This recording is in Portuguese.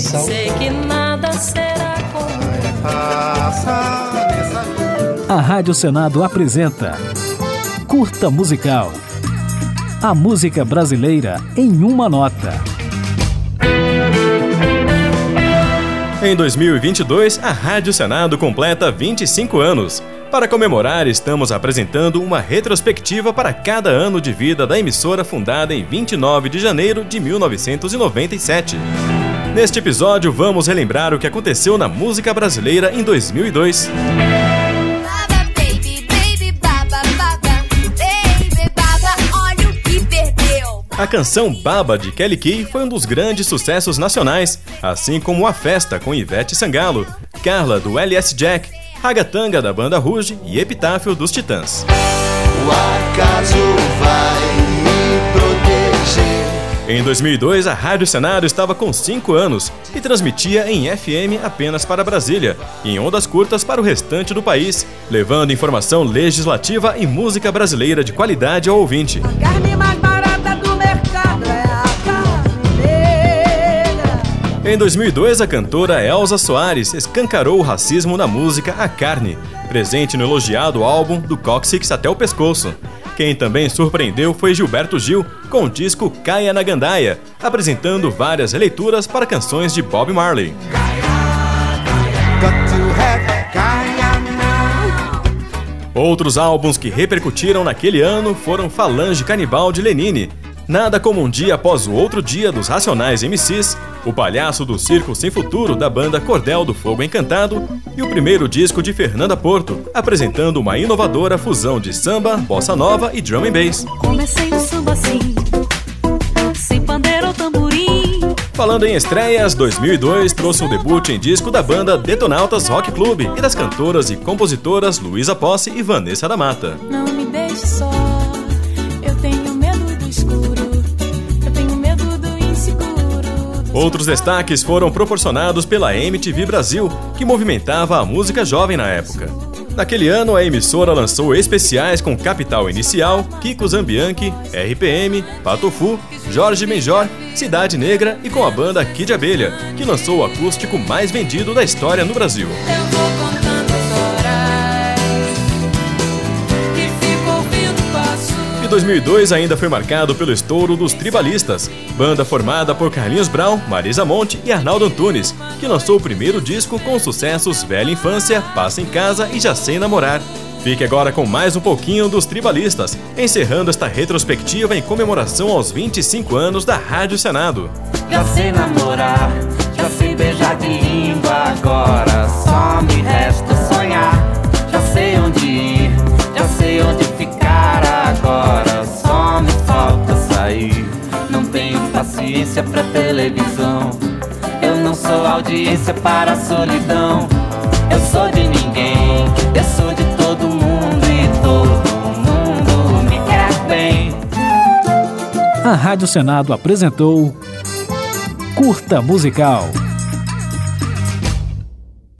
Sei que nada será como A Rádio Senado apresenta Curta Musical. A música brasileira em uma nota. Em 2022, a Rádio Senado completa 25 anos. Para comemorar, estamos apresentando uma retrospectiva para cada ano de vida da emissora fundada em 29 de janeiro de 1997. Neste episódio, vamos relembrar o que aconteceu na música brasileira em 2002. Baba, baby, baby, baba, baba, baby, baba, olha o que perdeu. A canção Baba de Kelly Key foi um dos grandes sucessos nacionais, assim como A Festa com Ivete Sangalo, Carla do LS Jack, Ragatanga da banda Ruge e Epitáfio dos Titãs. O acaso vai me proteger. Em 2002, a Rádio Senado estava com 5 anos e transmitia em FM apenas para Brasília e em ondas curtas para o restante do país, levando informação legislativa e música brasileira de qualidade ao ouvinte. É. Em 2002, a cantora Elza Soares escancarou o racismo na música A Carne, presente no elogiado álbum Do Cóccix até o Pescoço. Quem também surpreendeu foi Gilberto Gil, com o disco Caia na Gandaia, apresentando várias releituras para canções de Bob Marley. Outros álbuns que repercutiram naquele ano foram Falange Canibal de Lenine, Nada como um dia após o outro dia dos Racionais MCs, O Palhaço do Circo Sem Futuro da banda Cordel do Fogo Encantado e o primeiro disco de Fernanda Porto, apresentando uma inovadora fusão de samba, bossa nova e drum and bass. Comecei o samba assim, sem pandeiro ou tamborim. Falando em estreias, 2002 trouxe o debut em disco da banda Detonautas Rock Club e das cantoras e compositoras Luísa Posse e Vanessa da Mata. Não me deixe só, Outros destaques foram proporcionados pela MTV Brasil, que movimentava a música jovem na época. Naquele ano, a emissora lançou especiais com Capital Inicial, Kiko Zambianchi, RPM, Patofu, Jorge Benjor, Cidade Negra e com a banda Kid Abelha, que lançou o acústico mais vendido da história no Brasil. 2002 ainda foi marcado pelo estouro dos Tribalistas, banda formada por Carlinhos Brown, Marisa Monte e Arnaldo Antunes, que lançou o primeiro disco com os sucessos Velha Infância, Passa em Casa e Já Sei Namorar. Fique agora com mais um pouquinho dos Tribalistas, encerrando esta retrospectiva em comemoração aos 25 anos da Rádio Senado. Já sei namorar, já sei beijar de paciência pra televisão. Eu não sou audiência para a solidão. Eu sou de ninguém, eu sou de todo mundo e todo mundo me quer bem. A Rádio Senado apresentou Curta Musical.